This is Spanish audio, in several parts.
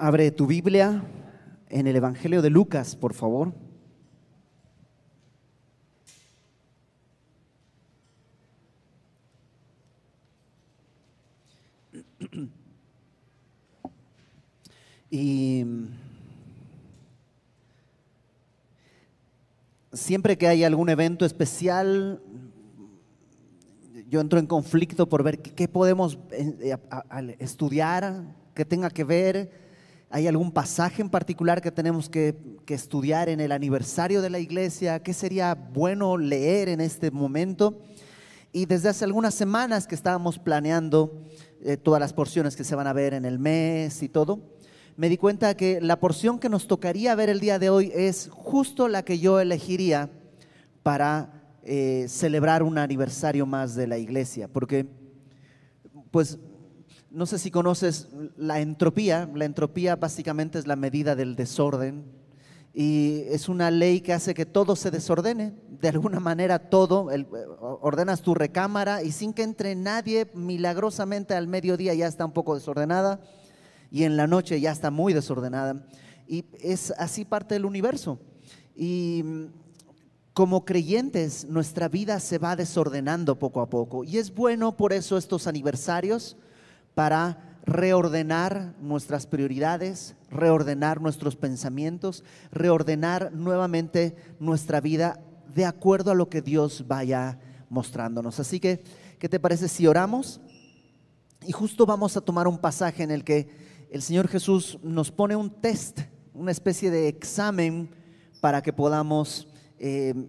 Abre tu Biblia en el Evangelio de Lucas, por favor. Y siempre que hay algún evento especial, yo entro en conflicto por ver qué podemos eh, estudiar, qué tenga que ver. ¿Hay algún pasaje en particular que tenemos que, estudiar en el aniversario de la iglesia? ¿Qué sería bueno leer en este momento? Y desde hace algunas semanas que estábamos planeando eh, todas las porciones que se van a ver en el mes y todo, me di cuenta que la porción que nos tocaría ver el día de hoy es justo la que yo elegiría para eh, celebrar un aniversario más de la iglesia, porque pues no sé si conoces la entropía, la entropía básicamente es la medida del desorden y es una ley que hace que todo se desordene, de alguna manera todo, ordenas tu recámara y sin que entre nadie, milagrosamente al mediodía ya está un poco desordenada y en la noche ya está muy desordenada. Y es así parte del universo. Y como creyentes, nuestra vida se va desordenando poco a poco. Y es bueno por eso estos aniversarios para reordenar nuestras prioridades, reordenar nuestros pensamientos, reordenar nuevamente nuestra vida de acuerdo a lo que Dios vaya mostrándonos. Así que, ¿qué te parece si oramos? Y justo vamos a tomar un pasaje en el que el Señor Jesús nos pone un test, una especie de examen para que podamos eh,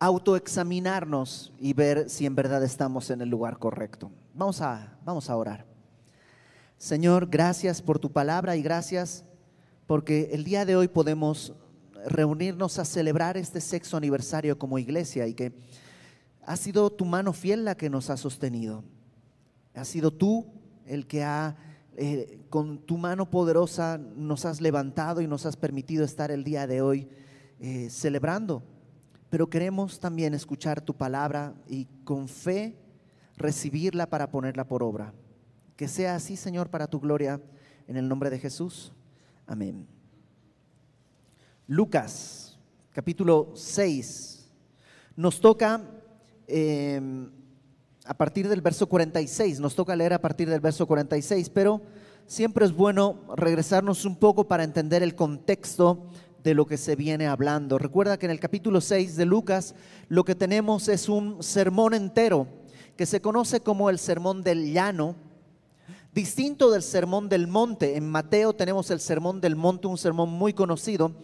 autoexaminarnos y ver si en verdad estamos en el lugar correcto. Vamos a, vamos a orar. Señor, gracias por tu palabra y gracias porque el día de hoy podemos reunirnos a celebrar este sexto aniversario como iglesia y que ha sido tu mano fiel la que nos ha sostenido. Ha sido tú el que ha eh, con tu mano poderosa nos has levantado y nos has permitido estar el día de hoy eh, celebrando. Pero queremos también escuchar tu palabra y con fe recibirla para ponerla por obra. Que sea así, Señor, para tu gloria, en el nombre de Jesús. Amén. Lucas, capítulo 6, nos toca eh, a partir del verso 46. Nos toca leer a partir del verso 46, pero siempre es bueno regresarnos un poco para entender el contexto de lo que se viene hablando. Recuerda que en el capítulo 6 de Lucas lo que tenemos es un sermón entero que se conoce como el sermón del llano, distinto del sermón del monte. En Mateo tenemos el sermón del monte, un sermón muy conocido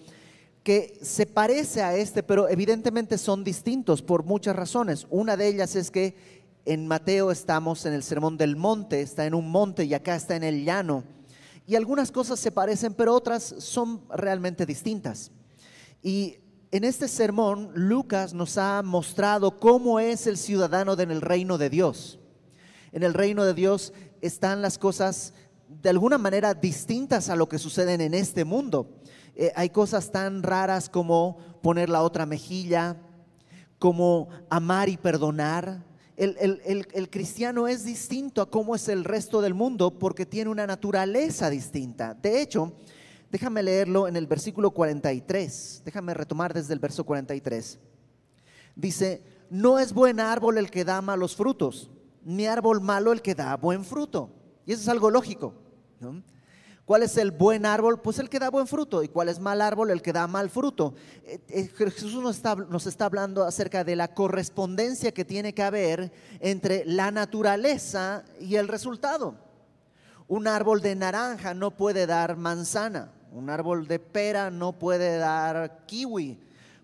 que se parece a este, pero evidentemente son distintos por muchas razones. Una de ellas es que en Mateo estamos en el Sermón del Monte, está en un monte y acá está en el llano. Y algunas cosas se parecen, pero otras son realmente distintas. Y en este sermón, Lucas nos ha mostrado cómo es el ciudadano en el reino de Dios. En el reino de Dios están las cosas de alguna manera distintas a lo que suceden en este mundo. Eh, hay cosas tan raras como poner la otra mejilla, como amar y perdonar, el, cristiano es distinto a cómo es el resto del mundo porque tiene una naturaleza distinta. De hecho, déjame leerlo en el versículo 43, déjame retomar desde el verso 43. Dice, no es buen árbol el que da malos frutos, ni árbol malo el que da buen fruto. Y eso es algo lógico. ¿Cuál es el buen árbol? Pues el que da buen fruto. ¿Y cuál es mal árbol? El que da mal fruto. Eh, eh, Jesús nos está, nos está hablando acerca de la correspondencia que tiene que haber entre la naturaleza y el resultado. Un árbol de naranja no puede dar manzana. Un árbol de pera no puede dar kiwi.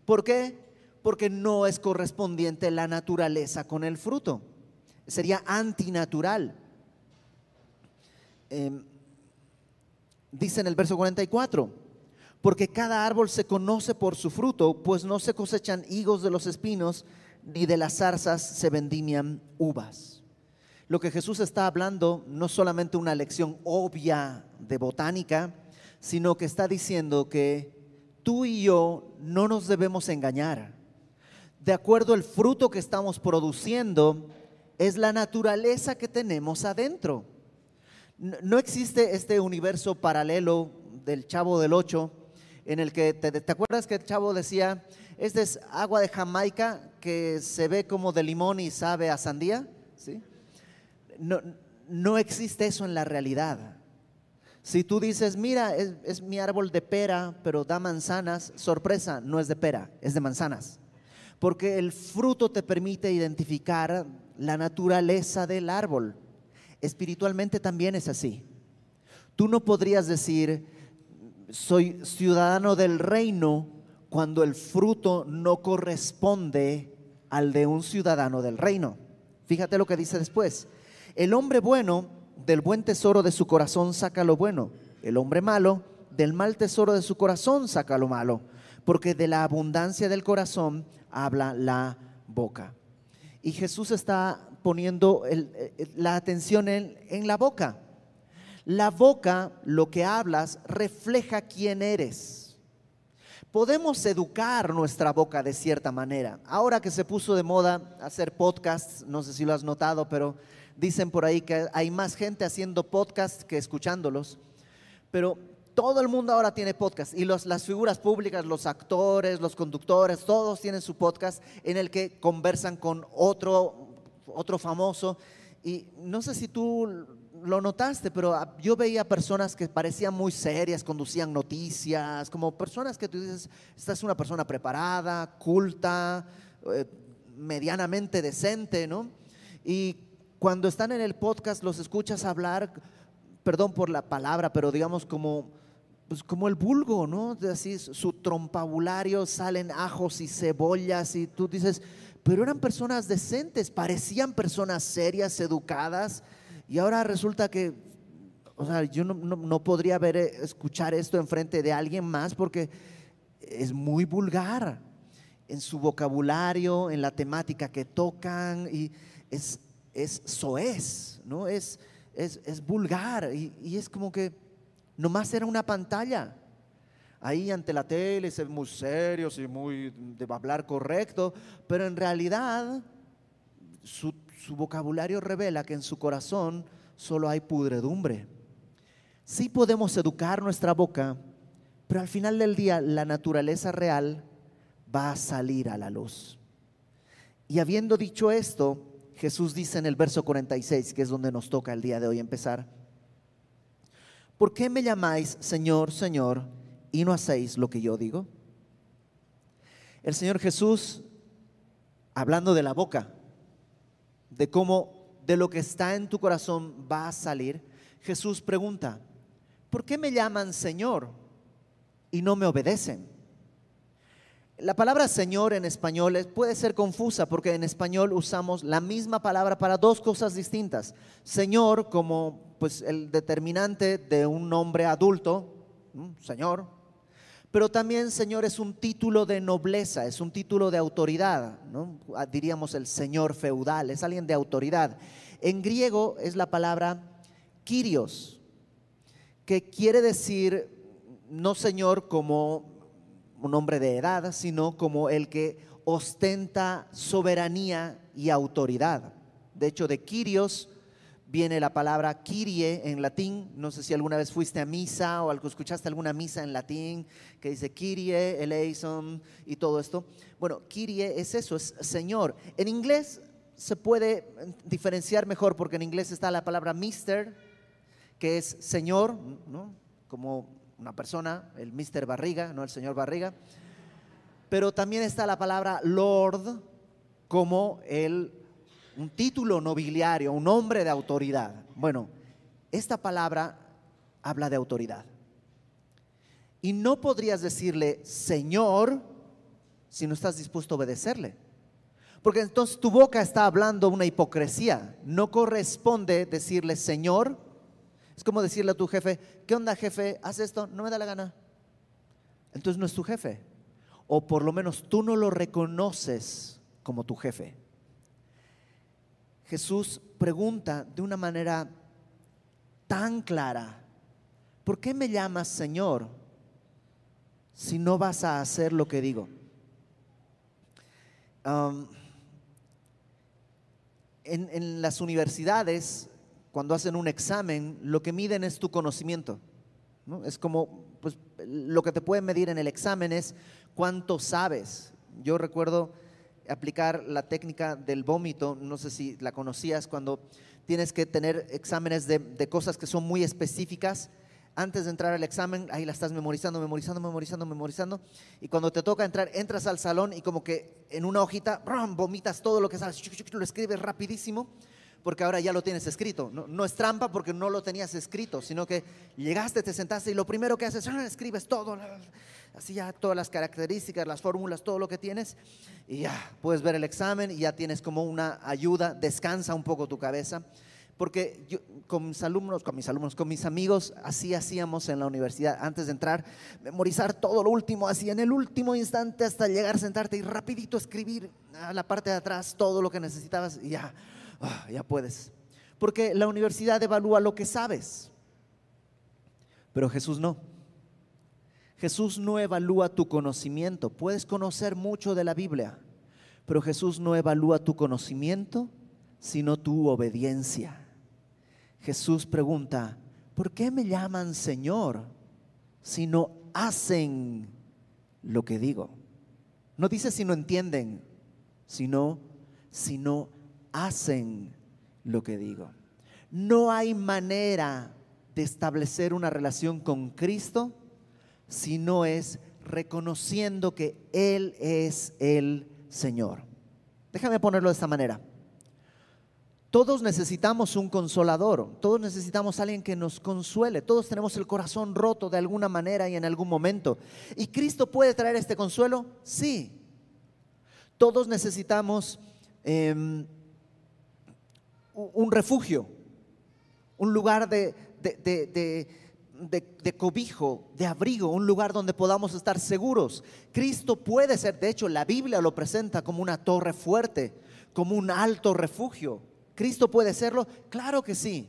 ¿Por qué? Porque no es correspondiente la naturaleza con el fruto. Sería antinatural. Eh, dice en el verso 44, porque cada árbol se conoce por su fruto, pues no se cosechan higos de los espinos, ni de las zarzas se vendimian uvas. Lo que Jesús está hablando no solamente una lección obvia de botánica, sino que está diciendo que tú y yo no nos debemos engañar. De acuerdo al fruto que estamos produciendo, es la naturaleza que tenemos adentro. No existe este universo paralelo del chavo del 8 en el que, te, te acuerdas que el chavo decía, este es agua de Jamaica que se ve como de limón y sabe a sandía? ¿Sí? No, no existe eso en la realidad. Si tú dices, mira, es, mi árbol de pera, pero da manzanas, sorpresa, no es de pera, es de manzanas. Porque el fruto te permite identificar la naturaleza del árbol. Espiritualmente también es así. Tú no podrías decir, soy ciudadano del reino cuando el fruto no corresponde al de un ciudadano del reino. Fíjate lo que dice después. El hombre bueno del buen tesoro de su corazón saca lo bueno. El hombre malo del mal tesoro de su corazón saca lo malo. Porque de la abundancia del corazón habla la boca. Y Jesús está poniendo el- el- la atención en, en la boca. La boca, lo que hablas, refleja quién eres. Podemos educar nuestra boca de cierta manera. Ahora que se puso de moda hacer podcasts, no sé si lo has notado, pero dicen por ahí que hay más gente haciendo podcasts que escuchándolos. Pero todo el mundo ahora tiene podcast y los- las figuras públicas, los actores, los conductores, todos tienen su podcast en el que conversan con otro, otro famoso. Y no sé si tú lo notaste, pero yo veía personas que parecían muy serias, conducían noticias, como personas que tú dices, esta es una persona preparada, culta, eh, medianamente decente, ¿no? Y cuando están en el podcast los escuchas hablar, perdón por la palabra, pero digamos como, pues como el vulgo, ¿no? Así su trompabulario salen ajos y cebollas y tú dices, pero eran personas decentes, parecían personas serias, educadas, y ahora resulta que, o sea, yo no podría ver, eh, escuchar esto enfrente de alguien más porque es muy vulgar en su vocabulario, en la temática que tocan, y es, es soez, ¿no? Es, es, es vulgar, y, y es como que nomás era una pantalla. Ahí ante la tele se ven muy serios y muy de hablar correcto, pero en realidad su, su vocabulario revela que en su corazón solo hay pudredumbre. Sí podemos educar nuestra boca, pero al final del día la naturaleza real va a salir a la luz. Y habiendo dicho esto, Jesús dice en el verso 46, que es donde nos toca el día de hoy empezar, ¿por qué me llamáis Señor, Señor, y no hacéis lo que yo digo? El Señor Jesús, hablando de la boca, de cómo de lo que está en tu corazón va a salir, Jesús pregunta, ¿por qué me llaman Señor y no me obedecen? La palabra Señor en español es- puede ser confusa porque en español usamos la misma palabra para dos cosas distintas. Señor como pues el determinante de un nombre adulto. Señor, pero también Señor es un título de nobleza, es un título de autoridad. Ah, diríamos el Señor feudal, es alguien de autoridad. En griego es la palabra Kyrios, que quiere decir no Señor como un hombre de edad, sino como el que ostenta soberanía y autoridad. De hecho, de Kyrios viene la palabra Kyrie en latín. No sé si alguna vez fuiste a misa o algo, escuchaste alguna misa en latín que dice Kyrie, eleison y todo esto. Bueno, Kyrie es eso, es Señor. En inglés se puede diferenciar mejor porque en inglés está la palabra Mister, que es Señor, ¿no? Como una persona, el Mister Barriga, no el señor Barriga. Pero también está la palabra Lord como el un título nobiliario, un hombre de autoridad. Bueno, esta palabra habla de autoridad. Y no podrías decirle Señor si no estás dispuesto a obedecerle. Porque entonces tu boca está hablando una hipocresía. No corresponde decirle Señor. Es como decirle a tu jefe, ¿qué onda jefe? ¿Haz esto? No me da la gana. Entonces no es tu jefe. O por lo menos tú no lo reconoces como tu jefe. Jesús pregunta de una manera tan clara, ¿por qué me llamas Señor si no vas a hacer lo que digo? En las universidades cuando hacen un examen, lo que miden es tu conocimiento. ¿no? Es como, pues, lo que te pueden medir en el examen es cuánto sabes. Yo recuerdo aplicar la técnica del vómito, no sé si la conocías, cuando tienes que tener exámenes de, de cosas que son muy específicas antes de entrar al examen, ahí la estás memorizando, memorizando, memorizando, memorizando. Y cuando te toca entrar, entras al salón y como que en una hojita, vomitas todo lo que sabes, lo escribes rapidísimo, porque ahora ya lo tienes escrito. No, es trampa porque no lo tenías escrito, sino que llegaste, te sentaste y lo primero que haces, ah, escribes todo, así ya todas las características, las fórmulas, todo lo que tienes. Y ya puedes ver el examen y ya tienes como una ayuda, descansa un poco tu cabeza porque yo, con mis alumnos, con mis alumnos, con mis amigos, así hacíamos en la universidad, antes de entrar, memorizar todo lo último, así en el último instante hasta llegar sentarte y rapidito escribir a la parte de atrás todo lo que necesitabas y ya, ah, ya puedes. Porque la universidad evalúa lo que sabes, pero Jesús no. Jesús no evalúa tu conocimiento. Puedes conocer mucho de la Biblia, pero Jesús no evalúa tu conocimiento, sino tu obediencia. Jesús pregunta, ¿por qué me llaman Señor si no hacen lo que digo? No dice si no entienden, sino si no hacen lo que digo. No hay manera de establecer una relación con Cristo si no es reconociendo que Él es el Señor. Déjame ponerlo de esta manera. Todos necesitamos un consolador, todos necesitamos alguien que nos consuele, todos tenemos el corazón roto de alguna manera y en algún momento. ¿Y Cristo puede traer este consuelo? Sí. Todos necesitamos em, un refugio, un lugar de, de, cobijo, de abrigo, un lugar donde podamos estar seguros. Cristo puede ser, de hecho la Biblia lo presenta como una torre fuerte, como un alto refugio. ¿Cristo puede serlo? Claro que sí.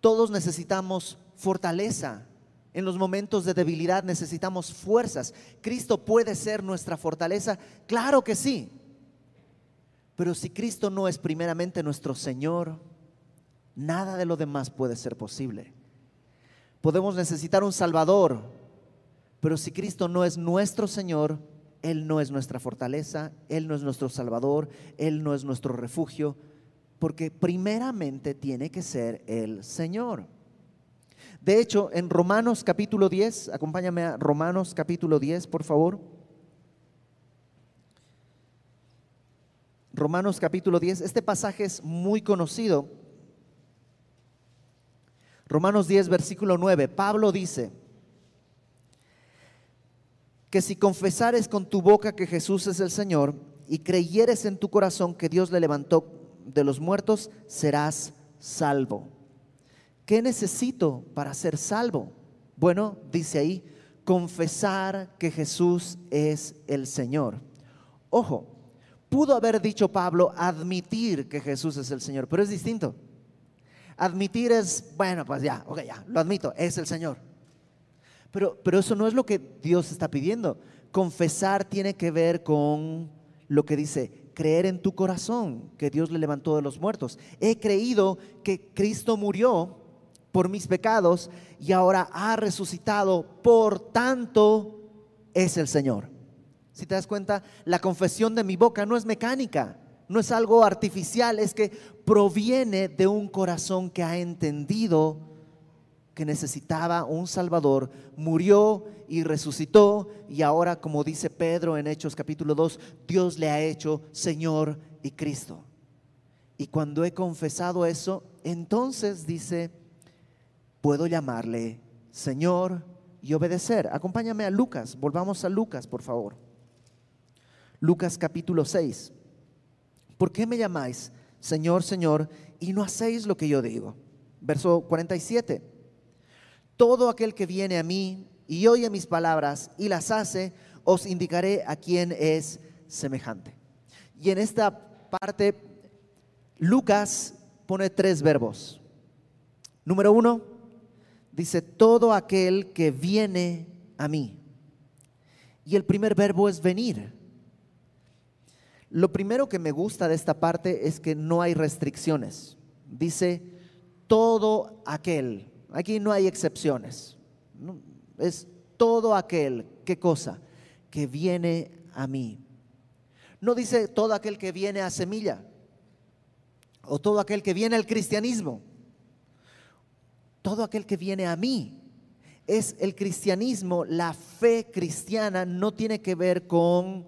Todos necesitamos fortaleza. En los momentos de debilidad necesitamos fuerzas. ¿Cristo puede ser nuestra fortaleza? Claro que sí. Pero si Cristo no es primeramente nuestro Señor, nada de lo demás puede ser posible. Podemos necesitar un Salvador, pero si Cristo no es nuestro Señor, Él no es nuestra fortaleza, Él no es nuestro Salvador, Él no es nuestro refugio, porque primeramente tiene que ser el Señor. De hecho, en Romanos capítulo 10, acompáñame a Romanos capítulo 10, por favor. Romanos capítulo 10, este pasaje es muy conocido. Romanos 10, versículo 9, Pablo dice que si confesares con tu boca que Jesús es el Señor y creyeres en tu corazón que Dios le levantó de los muertos, serás salvo. ¿Qué necesito para ser salvo? Bueno, dice ahí, confesar que Jesús es el Señor. Ojo, pudo haber dicho Pablo admitir que Jesús es el Señor, pero es distinto. Admitir es, bueno, pues ya, ok, ya, lo admito, es el Señor. Pero, pero eso no es lo que Dios está pidiendo. Confesar tiene que ver con lo que dice, creer en tu corazón que Dios le levantó de los muertos. He creído que Cristo murió por mis pecados y ahora ha resucitado, por tanto es el Señor. Si te das cuenta, la confesión de mi boca no es mecánica, no es algo artificial, es que proviene de un corazón que ha entendido que necesitaba un Salvador, murió y resucitó y ahora, como dice Pedro en Hechos capítulo 2, Dios le ha hecho Señor y Cristo. Y cuando he confesado eso, entonces dice, puedo llamarle Señor y obedecer. Acompáñame a Lucas, volvamos a Lucas, por favor. Lucas capítulo 6. ¿Por qué me llamáis Señor, Señor, y no hacéis lo que yo digo? Verso 47. Todo aquel que viene a mí y oye mis palabras y las hace, os indicaré a quién es semejante. Y en esta parte, Lucas pone tres verbos. Número uno, dice, todo aquel que viene a mí. Y el primer verbo es venir. Lo primero que me gusta de esta parte es que no hay restricciones. Dice, todo aquel, aquí no hay excepciones, es todo aquel, ¿qué cosa? Que viene a mí. No dice todo aquel que viene a semilla o todo aquel que viene al cristianismo. Todo aquel que viene a mí. Es el cristianismo, la fe cristiana no tiene que ver con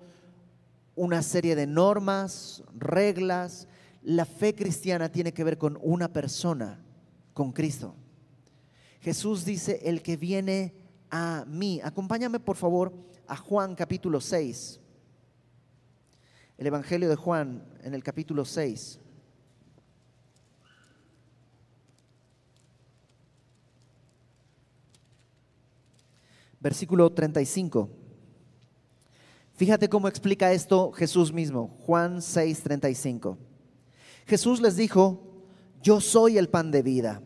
una serie de normas, reglas. La fe cristiana tiene que ver con una persona, con Cristo. Jesús dice, el que viene a mí. Acompáñame por favor a Juan capítulo 6. El Evangelio de Juan en el capítulo 6. Versículo 35. Fíjate cómo explica esto Jesús mismo, Juan 6:35. Jesús les dijo, yo soy el pan de vida.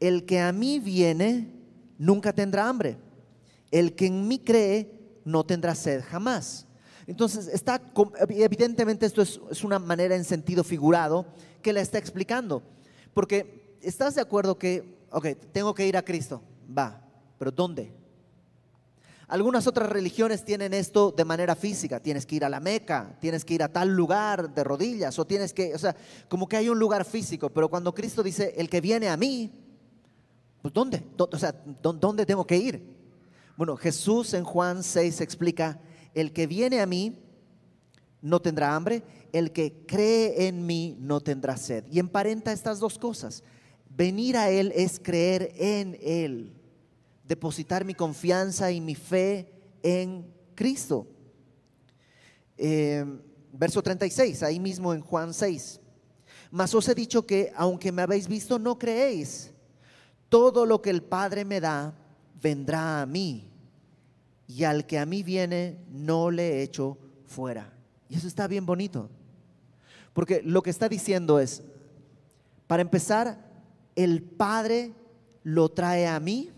El que a mí viene nunca tendrá hambre. El que en mí cree no tendrá sed jamás. Entonces, está, evidentemente esto es, es una manera en sentido figurado que la está explicando. Porque estás de acuerdo que, ok, tengo que ir a Cristo, va, pero ¿dónde? Algunas otras religiones tienen esto de manera física. Tienes que ir a la Meca, tienes que ir a tal lugar de rodillas, o tienes que, o sea, como que hay un lugar físico. Pero cuando Cristo dice, el que viene a mí, pues ¿dónde? O sea, ¿dónde tengo que ir? Bueno, Jesús en Juan 6 explica, el que viene a mí no tendrá hambre, el que cree en mí no tendrá sed. Y emparenta estas dos cosas. Venir a Él es creer en Él depositar mi confianza y mi fe en Cristo. Eh, verso 36, ahí mismo en Juan 6. Mas os he dicho que aunque me habéis visto, no creéis. Todo lo que el Padre me da, vendrá a mí. Y al que a mí viene, no le echo fuera. Y eso está bien bonito. Porque lo que está diciendo es, para empezar, el Padre lo trae a mí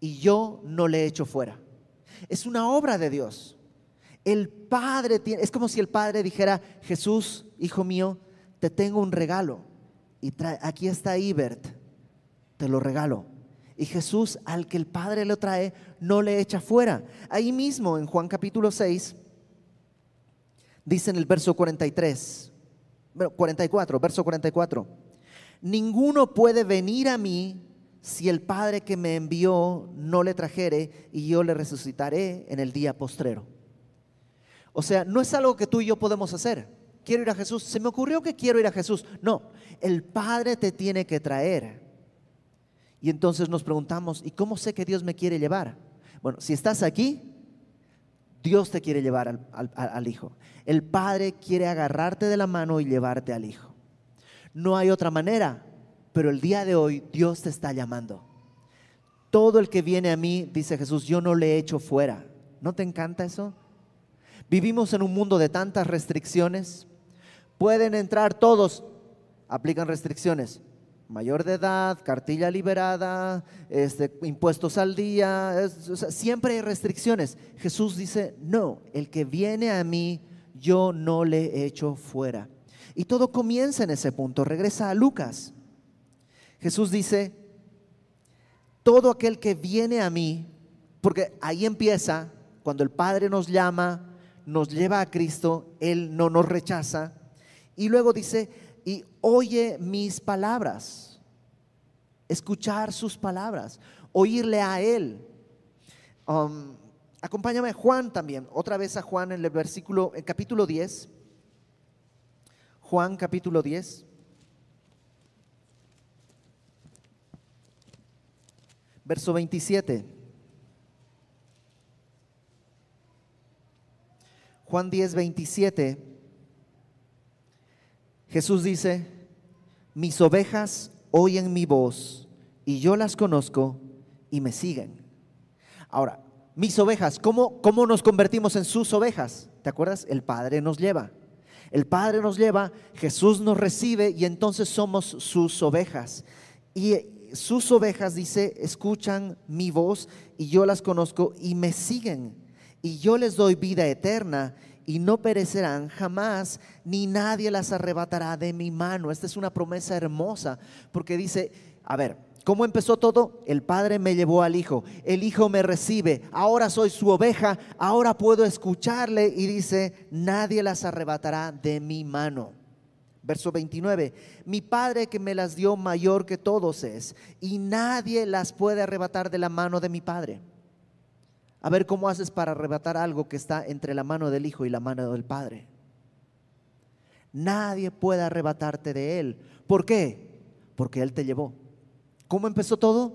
y yo no le echo fuera. Es una obra de Dios. El Padre tiene, es como si el Padre dijera, Jesús, hijo mío, te tengo un regalo. Y aquí está Ibert, te lo regalo. Y Jesús, al que el Padre lo trae, no le echa fuera. Ahí mismo, en Juan capítulo 6, dice en el verso 43, 44, verso 44, ninguno puede venir a mí si el Padre que me envió no le trajere y yo le resucitaré en el día postrero. O sea, no es algo que tú y yo podemos hacer. Quiero ir a Jesús. Se me ocurrió que quiero ir a Jesús. No, el Padre te tiene que traer. Y entonces nos preguntamos, ¿y cómo sé que Dios me quiere llevar? Bueno, si estás aquí, Dios te quiere llevar al, al Hijo. El Padre quiere agarrarte de la mano y llevarte al Hijo. No hay otra manera pero el día de hoy Dios te está llamando. Todo el que viene a mí, dice Jesús, yo no le echo fuera. ¿No te encanta eso? Vivimos en un mundo de tantas restricciones. Pueden entrar todos, aplican restricciones. Mayor de edad, cartilla liberada, este, impuestos al día, siempre hay restricciones. Jesús dice, no, el que viene a mí, yo no le echo fuera. Y todo comienza en ese punto. Regresa a Lucas. Jesús dice, todo aquel que viene a mí, porque ahí empieza, cuando el Padre nos llama, nos lleva a Cristo, Él no nos rechaza. Y luego dice, y oye mis palabras, escuchar sus palabras, oírle a Él. Um, acompáñame Juan también, otra vez a Juan en el versículo, en capítulo 10. Juan capítulo 10. Verso 27. Juan 10, 27. Jesús dice, mis ovejas oyen mi voz y yo las conozco y me siguen. Ahora, mis ovejas, ¿cómo, ¿cómo nos convertimos en sus ovejas? ¿Te acuerdas? El Padre nos lleva. El Padre nos lleva, Jesús nos recibe y entonces somos sus ovejas. Y sus ovejas, dice, escuchan mi voz y yo las conozco y me siguen. Y yo les doy vida eterna y no perecerán jamás, ni nadie las arrebatará de mi mano. Esta es una promesa hermosa, porque dice, a ver, ¿Cómo empezó todo? El Padre me llevó al Hijo, el Hijo me recibe, ahora soy su oveja, ahora puedo escucharle y dice, nadie las arrebatará de mi mano. Verso 29, mi Padre que me las dio mayor que todos es, y nadie las puede arrebatar de la mano de mi Padre. A ver cómo haces para arrebatar algo que está entre la mano del Hijo y la mano del Padre. Nadie puede arrebatarte de Él. ¿Por qué? Porque Él te llevó. ¿Cómo empezó todo?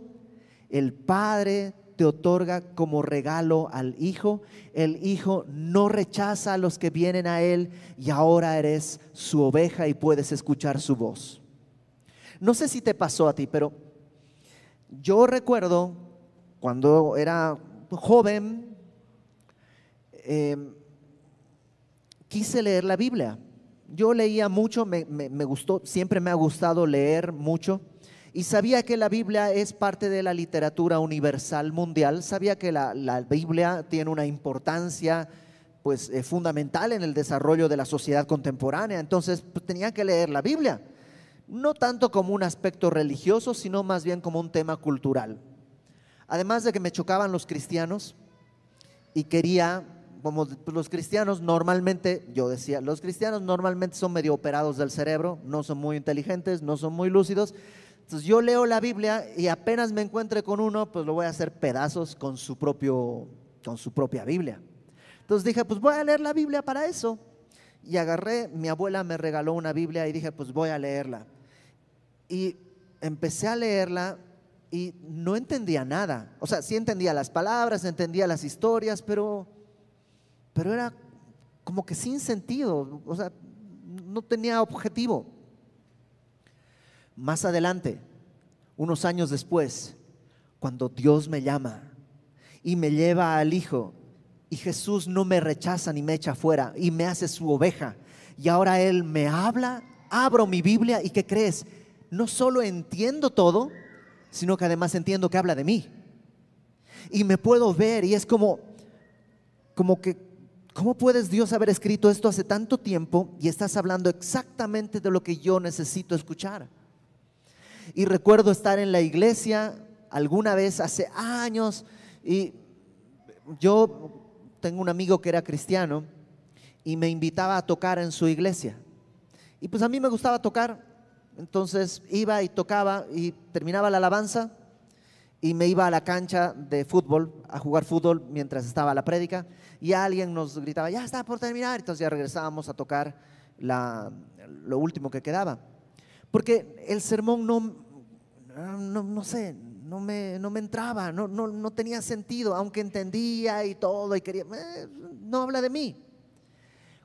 El Padre te otorga como regalo al Hijo. El Hijo no rechaza a los que vienen a Él y ahora eres su oveja y puedes escuchar su voz. No sé si te pasó a ti, pero yo recuerdo cuando era joven, em, quise leer la Biblia. Yo leía mucho, me, me gustó, siempre me ha gustado leer mucho y sabía que la Biblia es parte de la literatura universal mundial, sabía que la, Biblia tiene una importancia pues eh, fundamental en el desarrollo de la sociedad contemporánea, entonces pues, tenía que leer la Biblia, no tanto como un aspecto religioso, sino más bien como un tema cultural. Además de que me chocaban los cristianos y quería como los cristianos normalmente, yo decía, los cristianos normalmente son medio operados del cerebro, no son muy inteligentes, no son muy lúcidos, entonces yo leo la Biblia y apenas me encuentre con uno, pues lo voy a hacer pedazos con su, propio, con su propia Biblia. Entonces dije, pues voy a leer la Biblia para eso. Y agarré, mi abuela me regaló una Biblia y dije, pues voy a leerla. Y empecé a leerla y no entendía nada. O sea, sí entendía las palabras, entendía las historias, pero, pero era como que sin sentido. O sea, no tenía objetivo. Más adelante, unos años después, cuando Dios me llama y me lleva al Hijo, y Jesús no me rechaza ni me echa fuera y me hace su oveja, y ahora Él me habla, abro mi Biblia y ¿qué crees? No solo entiendo todo, sino que además entiendo que habla de mí. Y me puedo ver y es como, como que, ¿cómo puedes Dios haber escrito esto hace tanto tiempo y estás hablando exactamente de lo que yo necesito escuchar? Y recuerdo estar en la iglesia alguna vez hace años y yo tengo un amigo que era cristiano y me invitaba a tocar en su iglesia. Y pues a mí me gustaba tocar, entonces iba y tocaba y terminaba la alabanza y me iba a la cancha de fútbol a jugar fútbol mientras estaba la prédica y alguien nos gritaba, ya está por terminar, entonces ya regresábamos a tocar lo último que quedaba. Porque el sermón no, no, sé, no me, no me entraba, no, no, tenía sentido, aunque entendía y todo y quería, eh, no habla de mí.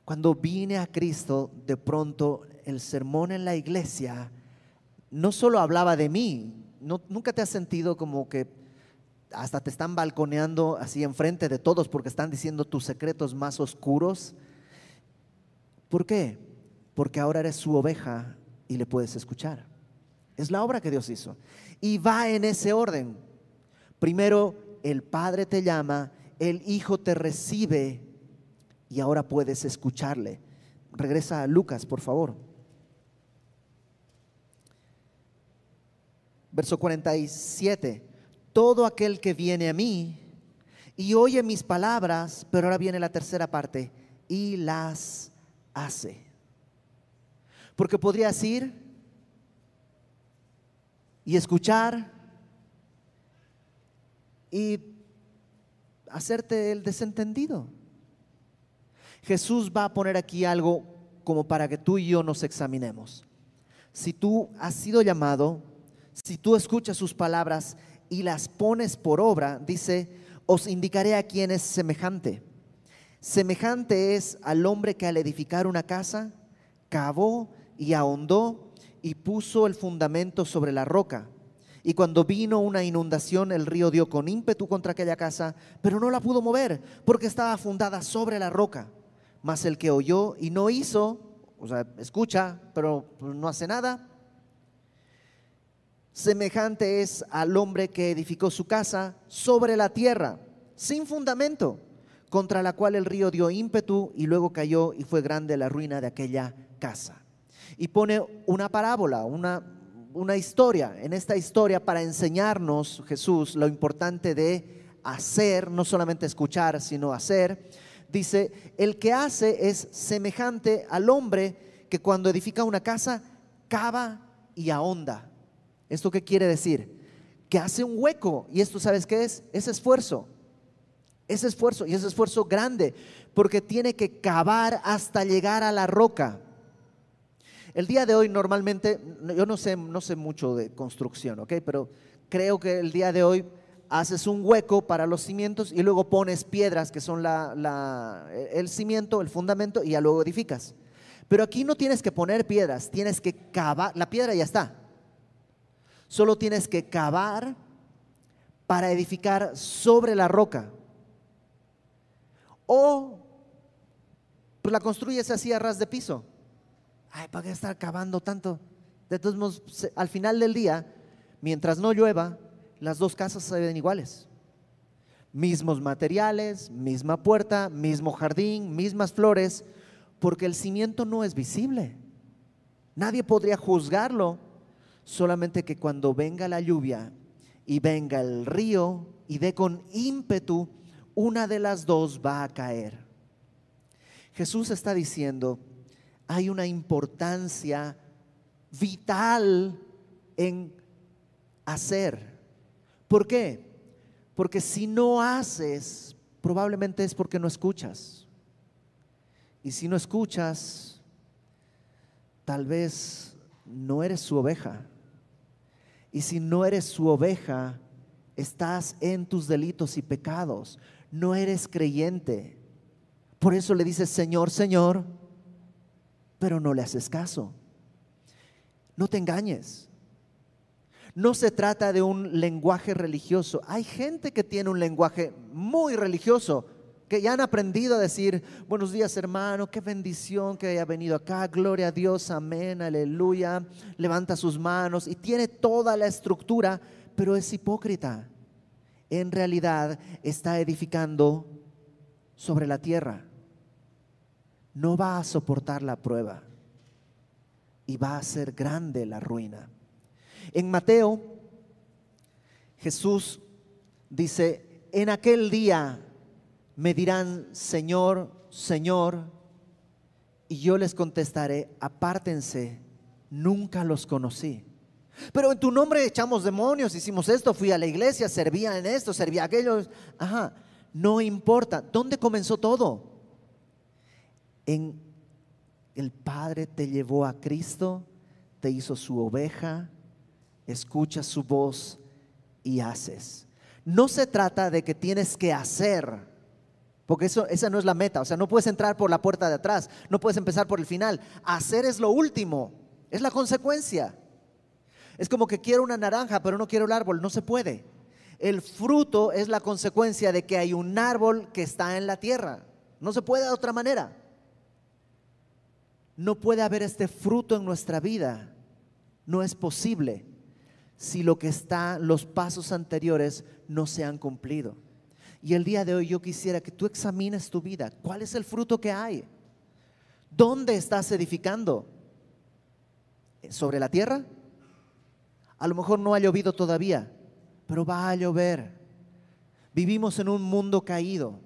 Cuando vine a Cristo, de pronto el sermón en la iglesia no solo hablaba de mí, nunca te has sentido como que hasta te están balconeando así enfrente de todos porque están diciendo tus secretos más oscuros. ¿Por qué? Porque ahora eres su oveja y le puedes escuchar. Es la obra que Dios hizo. Y va en ese orden. Primero, el Padre te llama, el Hijo te recibe y ahora puedes escucharle. Regresa a Lucas, por favor. Verso 47. Todo aquel que viene a mí y oye mis palabras, pero ahora viene la tercera parte, y las hace. Porque podrías ir y escuchar y hacerte el desentendido. Jesús va a poner aquí algo como para que tú y yo nos examinemos. Si tú has sido llamado, si tú escuchas sus palabras y las pones por obra, dice, os indicaré a quién es semejante. Semejante es al hombre que al edificar una casa, cavó y ahondó y puso el fundamento sobre la roca. Y cuando vino una inundación, el río dio con ímpetu contra aquella casa, pero no la pudo mover porque estaba fundada sobre la roca. Mas el que oyó y no hizo, o sea, escucha, pero no hace nada, semejante es al hombre que edificó su casa sobre la tierra, sin fundamento, contra la cual el río dio ímpetu y luego cayó y fue grande la ruina de aquella casa. Y pone una parábola, una, una historia, en esta historia para enseñarnos Jesús lo importante de hacer, no solamente escuchar, sino hacer. Dice, el que hace es semejante al hombre que cuando edifica una casa, cava y ahonda. ¿Esto qué quiere decir? Que hace un hueco. Y esto, ¿sabes qué es? Es esfuerzo. Es esfuerzo y es esfuerzo grande porque tiene que cavar hasta llegar a la roca. El día de hoy normalmente, yo no sé, no sé mucho de construcción, ¿ok? Pero creo que el día de hoy haces un hueco para los cimientos y luego pones piedras que son el cimiento, el fundamento y ya luego edificas. Pero aquí no tienes que poner piedras, tienes que cavar, la piedra ya está. Solo tienes que cavar para edificar sobre la roca. O pues la construyes así a ras de piso. Ay, ¿para qué estar cavando tanto? De todos modos, al final del día, mientras no llueva, las dos casas se ven iguales. Mismos materiales, misma puerta, mismo jardín, mismas flores, porque el cimiento no es visible. Nadie podría juzgarlo, solamente que cuando venga la lluvia y venga el río y dé con ímpetu, una de las dos va a caer. Jesús está diciendo, hay una importancia vital en hacer. ¿Por qué? Porque si no haces, probablemente es porque no escuchas. Y si no escuchas, tal vez no eres su oveja. Y si no eres su oveja, estás en tus delitos y pecados. No eres creyente. Por eso le dices, Señor, Señor, pero no le haces caso. No te engañes. No se trata de un lenguaje religioso. Hay gente que tiene un lenguaje muy religioso, que ya han aprendido a decir, buenos días hermano, qué bendición que haya venido acá, gloria a Dios, amén, aleluya, levanta sus manos y tiene toda la estructura, pero es hipócrita. En realidad está edificando sobre la tierra. No va a soportar la prueba y va a ser grande la ruina. En Mateo, Jesús dice, en aquel día me dirán, Señor, Señor, y yo les contestaré, apártense, nunca los conocí. Pero en tu nombre echamos demonios, hicimos esto, fui a la iglesia, servía en esto, servía aquello. Ajá, no importa. ¿Dónde comenzó todo? El Padre te llevó a Cristo, te hizo su oveja, escuchas su voz y haces. No se trata de que tienes que hacer, porque eso, esa no es la meta. O sea, no puedes entrar por la puerta de atrás, no puedes empezar por el final. Hacer es lo último, es la consecuencia. Es como que quiero una naranja, pero no quiero el árbol, no se puede. El fruto es la consecuencia de que hay un árbol que está en la tierra. No se puede de otra manera. No puede haber este fruto en nuestra vida. No es posible si lo que está, los pasos anteriores no se han cumplido. Y el día de hoy yo quisiera que tú examines tu vida. ¿Cuál es el fruto que hay? ¿Dónde estás edificando? ¿Sobre la tierra? A lo mejor no ha llovido todavía, pero va a llover. Vivimos en un mundo caído.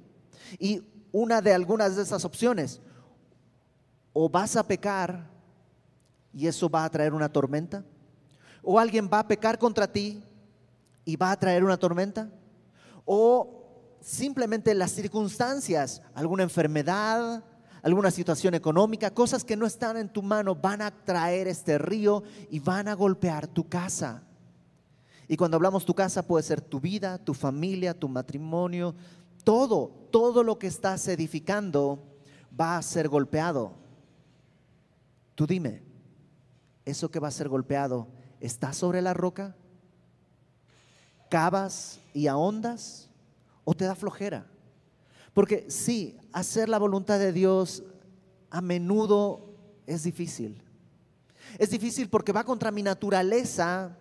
Y una de algunas de esas opciones, o vas a pecar y eso va a traer una tormenta, o alguien va a pecar contra ti y va a traer una tormenta. O simplemente las circunstancias, alguna enfermedad, alguna situación económica, cosas que no están en tu mano, van a traer este río y van a golpear tu casa. Y cuando hablamos tu casa puede ser tu vida, tu familia, tu matrimonio, todo, todo lo que estás edificando va a ser golpeado. Tú dime, eso que va a ser golpeado ¿Estás sobre la roca? ¿Cavas y ahondas? ¿O te da flojera? Porque sí, hacer la voluntad de Dios a menudo es difícil. Es difícil porque va contra mi naturaleza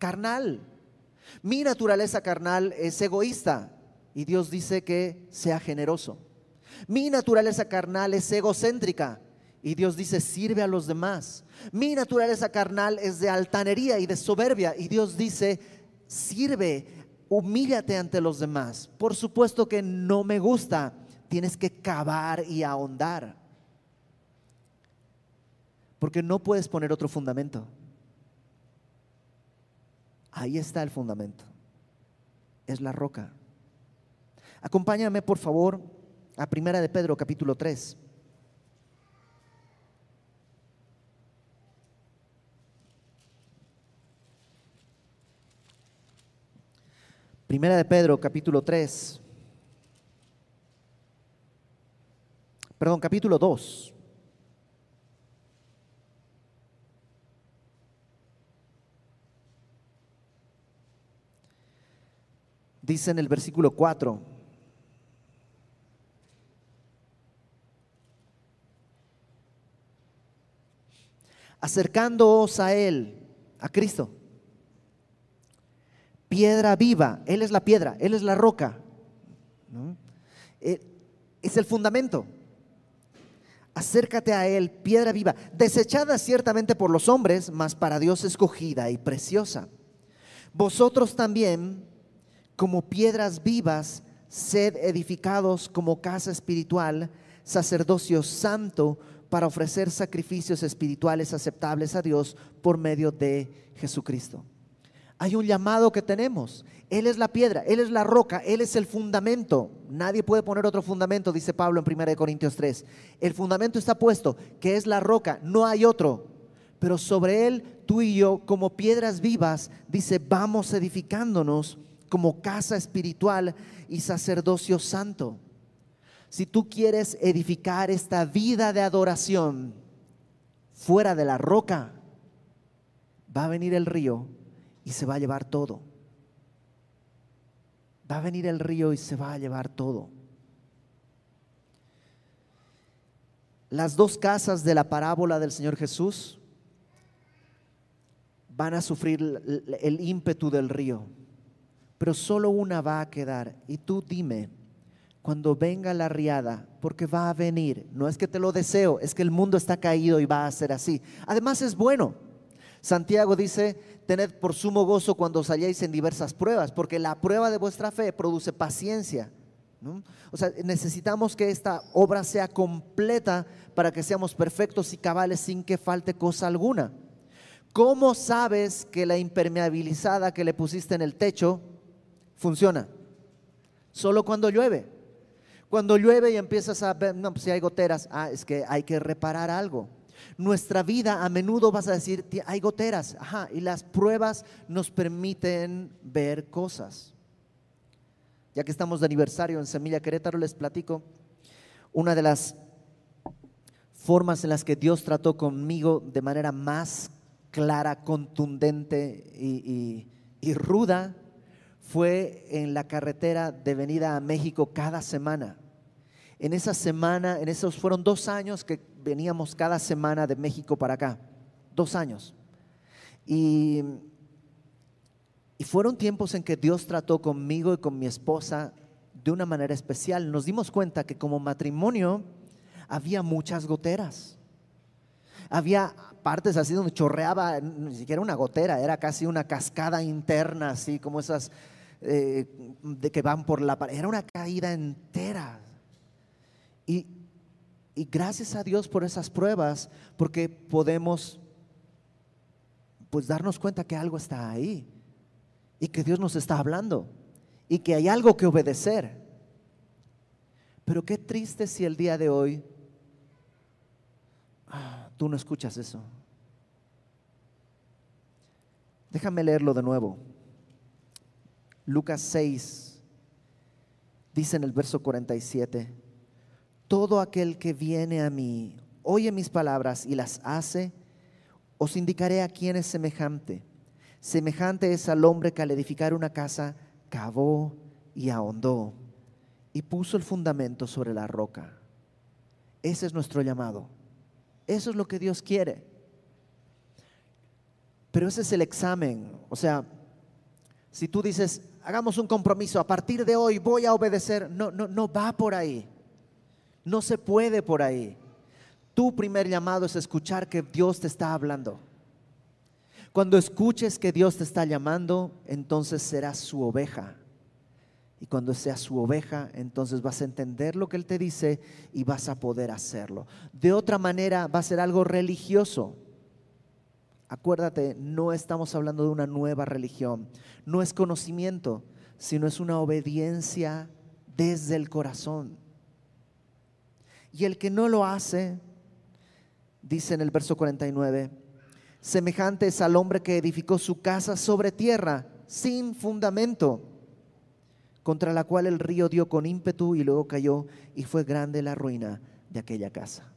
carnal. Mi naturaleza carnal es egoísta. y Dios dice que sea generoso. Mi naturaleza carnal es egocéntrica y Dios dice sirve a los demás. Mi naturaleza carnal es de altanería y de soberbia y Dios dice sirve, humíllate ante los demás. Por supuesto que no me gusta, tienes que cavar y ahondar. Porque no puedes poner otro fundamento. Ahí está el fundamento. Es la roca. Acompáñame, por favor, a Primera de Pedro, capítulo 3. Primera de Pedro, capítulo 3. Perdón, capítulo 2. Dice en el versículo 4. Acercándoos a Él, a Cristo piedra viva. Él es la piedra, Él es la roca. Eh, es el fundamento. Acércate a Él, piedra viva, desechada ciertamente por los hombres, mas para Dios escogida y preciosa. Vosotros también, como piedras vivas, sed edificados como casa espiritual, sacerdocio santo, para ofrecer sacrificios espirituales aceptables a Dios por medio de Jesucristo. Hay un llamado que tenemos. Él es la piedra, Él es la roca, Él es el fundamento. Nadie puede poner otro fundamento, dice Pablo en 1 Corintios 3. El fundamento está puesto, que es la roca, no hay otro. Pero sobre Él, tú y yo, como piedras vivas, dice, vamos edificándonos como casa espiritual y sacerdocio santo. Si tú quieres edificar esta vida de adoración fuera de la roca, va a venir el río y se va a llevar todo. Va a venir el río y se va a llevar todo. Las dos casas de la parábola del Señor Jesús van a sufrir el ímpetu del río, pero solo una va a quedar. Y tú dime, cuando venga la riada, porque va a venir, no es que te lo deseo, es que el mundo está caído y va a ser así. Además es bueno. Santiago dice, tened por sumo gozo cuando os halléis en diversas pruebas, porque la prueba de vuestra fe produce paciencia. O sea, necesitamos que esta obra sea completa para que seamos perfectos y cabales sin que falte cosa alguna. ¿Cómo sabes que la impermeabilizada que le pusiste en el techo funciona? Solo cuando llueve. Cuando llueve y empiezas a ver, no, pues si hay goteras, ah, es que hay que reparar algo. Nuestra vida a menudo vas a decir, hay goteras, ajá, y las pruebas nos permiten ver cosas. Ya que estamos de aniversario en Semilla Querétaro, les platico una de las formas en las que Dios trató conmigo de manera más clara, contundente y, y ruda fue en la carretera de venida a México cada semana. En esa semana, en esos fueron dos años que veníamos cada semana de México para acá, dos años. Y, y fueron tiempos en que Dios trató conmigo y con mi esposa de una manera especial. Nos dimos cuenta que como matrimonio había muchas goteras. Había partes así donde chorreaba, ni siquiera una gotera, era casi una cascada interna, así como esas eh, de que van por la pared. Era una caída entera. Y, y gracias a Dios por esas pruebas, porque podemos pues darnos cuenta que algo está ahí y que Dios nos está hablando y que hay algo que obedecer. Pero qué triste si el día de hoy ah, tú no escuchas eso. Déjame leerlo de nuevo. Lucas 6 dice en el verso 47 todo aquel que viene a mí, oye mis palabras y las hace, os indicaré a quién es semejante. Semejante es al hombre que al edificar una casa cavó y ahondó y puso el fundamento sobre la roca. Ese es nuestro llamado. Eso es lo que Dios quiere. Pero ese es el examen. O sea, Si tú dices, hagamos un compromiso, a partir de hoy voy a obedecer, no, no, no va por ahí. No se puede por ahí. Tu primer llamado es escuchar que Dios te está hablando. Cuando escuches que Dios te está llamando, entonces serás su oveja. Y cuando seas su oveja, entonces vas a entender lo que Él te dice y vas a poder hacerlo. De otra manera, va a ser algo religioso. Acuérdate, no estamos hablando de una nueva religión. No es conocimiento, sino es una obediencia desde el corazón. Y el que no lo hace, dice en el verso 49, semejante es al hombre que edificó su casa sobre tierra, sin fundamento, contra la cual el río dio con ímpetu y luego cayó y fue grande la ruina de aquella casa.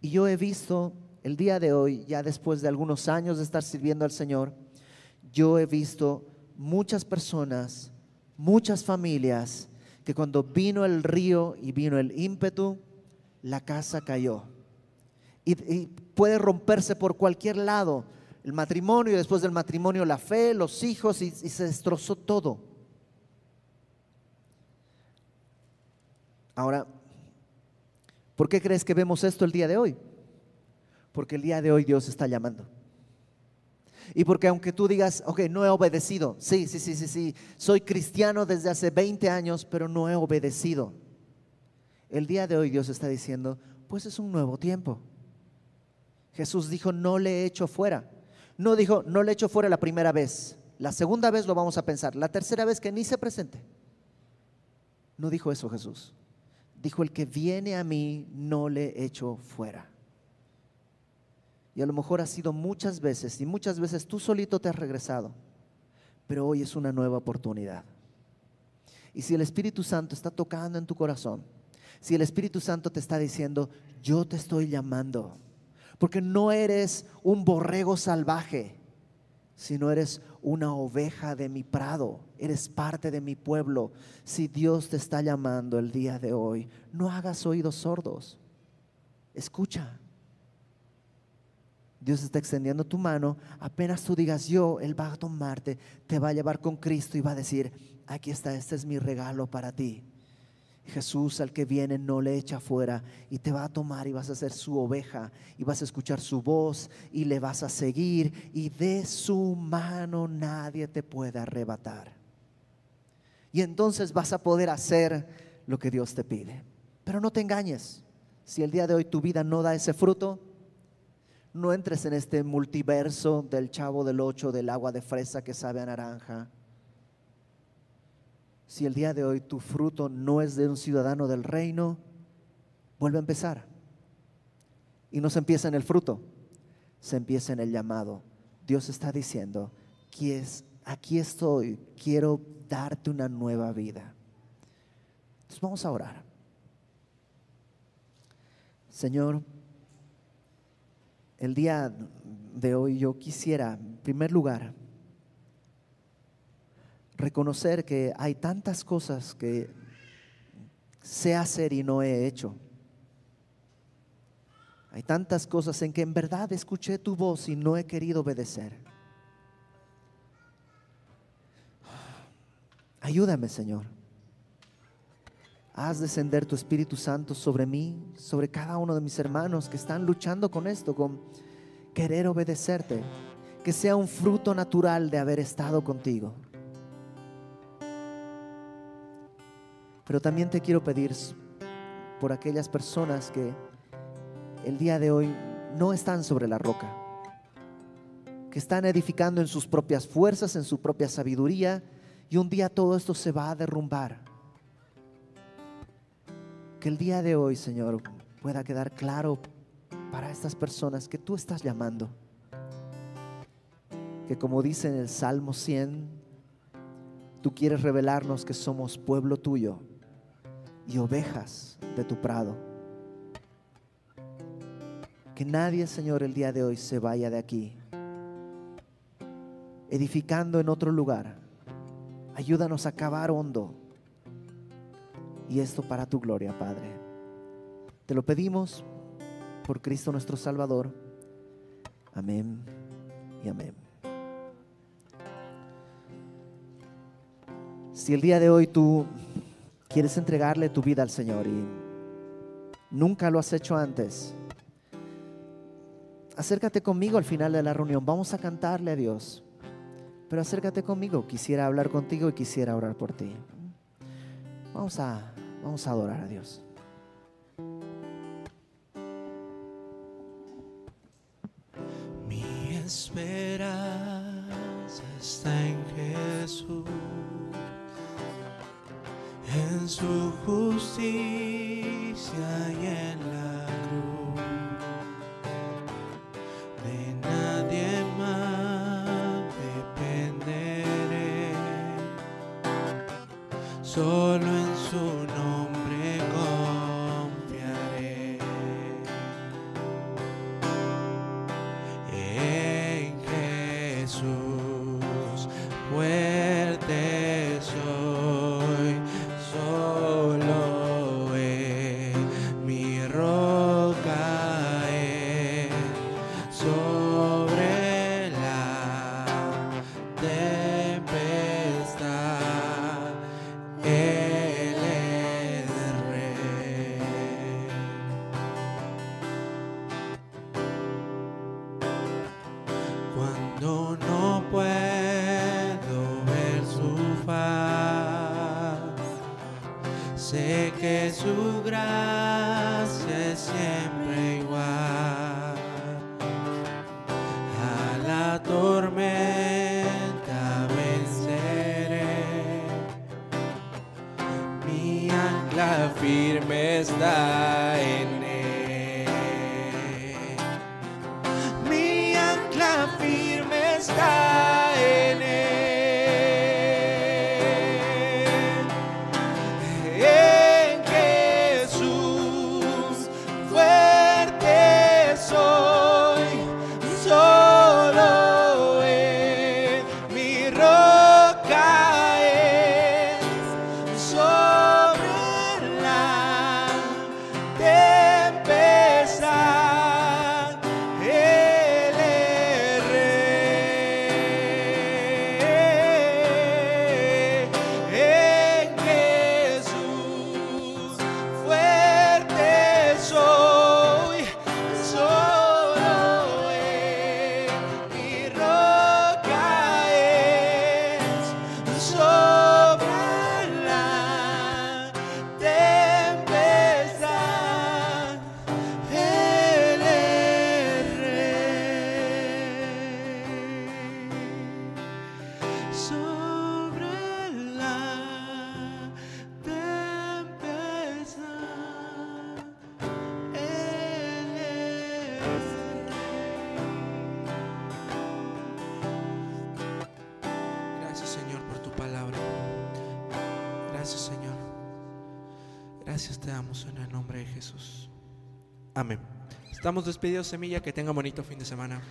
Y yo he visto el día de hoy, ya después de algunos años de estar sirviendo al Señor, yo he visto muchas personas, muchas familias, que cuando vino el río y vino el ímpetu, la casa cayó. Y, puede romperse por cualquier lado el matrimonio después del matrimonio la fe, los hijos y, y se destrozó todo. Ahora, ¿por qué crees que vemos esto el día de hoy? Porque el día de hoy Dios está llamando. Y porque aunque tú digas, ok, no he obedecido, sí, sí, sí, sí, sí, soy cristiano desde hace 20 años, pero no he obedecido. El día de hoy Dios está diciendo, pues es un nuevo tiempo. Jesús dijo, no le he hecho fuera. No dijo, no le he hecho fuera la primera vez. La segunda vez lo vamos a pensar. La tercera vez que ni se presente. No dijo eso Jesús. Dijo, el que viene a mí no le echo fuera. Y a lo mejor ha sido muchas veces y muchas veces tú solito te has regresado. Pero hoy es una nueva oportunidad. Y si el Espíritu Santo está tocando en tu corazón, si el Espíritu Santo te está diciendo, yo te estoy llamando, porque no eres un borrego salvaje, sino eres una oveja de mi prado, eres parte de mi pueblo. Si Dios te está llamando el día de hoy, no hagas oídos sordos, escucha. Dios está extendiendo tu mano, apenas tú digas yo, Él va a tomarte, te va a llevar con Cristo y va a decir, aquí está, este es mi regalo para ti. Jesús al que viene no le echa fuera y te va a tomar y vas a ser su oveja y vas a escuchar su voz y le vas a seguir y de su mano nadie te puede arrebatar. Y entonces vas a poder hacer lo que Dios te pide. Pero no te engañes. Si el día de hoy tu vida no da ese fruto, no entres en este multiverso del chavo del ocho, del agua de fresa que sabe a naranja. Si el día de hoy tu fruto no es de un ciudadano del reino, vuelve a empezar. Y no se empieza en el fruto, se empieza en el llamado. Dios está diciendo, aquí estoy, quiero darte una nueva vida. Entonces vamos a orar. Señor, el día de hoy yo quisiera, en primer lugar, reconocer que hay tantas cosas que sé hacer y no he hecho. Hay tantas cosas en que en verdad escuché tu voz y no he querido obedecer. Ayúdame, Señor. Haz descender tu Espíritu Santo sobre mí, sobre cada uno de mis hermanos que están luchando con esto, con querer obedecerte. Que sea un fruto natural de haber estado contigo. Pero también te quiero pedir por aquellas personas que el día de hoy no están sobre la roca, que están edificando en sus propias fuerzas, en su propia sabiduría, y un día todo esto se va a derrumbar que el día de hoy, Señor, pueda quedar claro para estas personas que tú estás llamando. Que como dice en el Salmo 100, tú quieres revelarnos que somos pueblo tuyo y ovejas de tu prado. Que nadie, Señor, el día de hoy se vaya de aquí edificando en otro lugar. Ayúdanos a cavar hondo. Y esto para tu gloria, Padre. Te lo pedimos por Cristo nuestro Salvador. Amén y amén. Si el día de hoy tú quieres entregarle tu vida al Señor y nunca lo has hecho antes, acércate conmigo al final de la reunión. Vamos a cantarle a Dios. Pero acércate conmigo. Quisiera hablar contigo y quisiera orar por ti. Vamos a, vamos a adorar a Dios. Estamos despedidos, Semilla. Que tengan bonito fin de semana.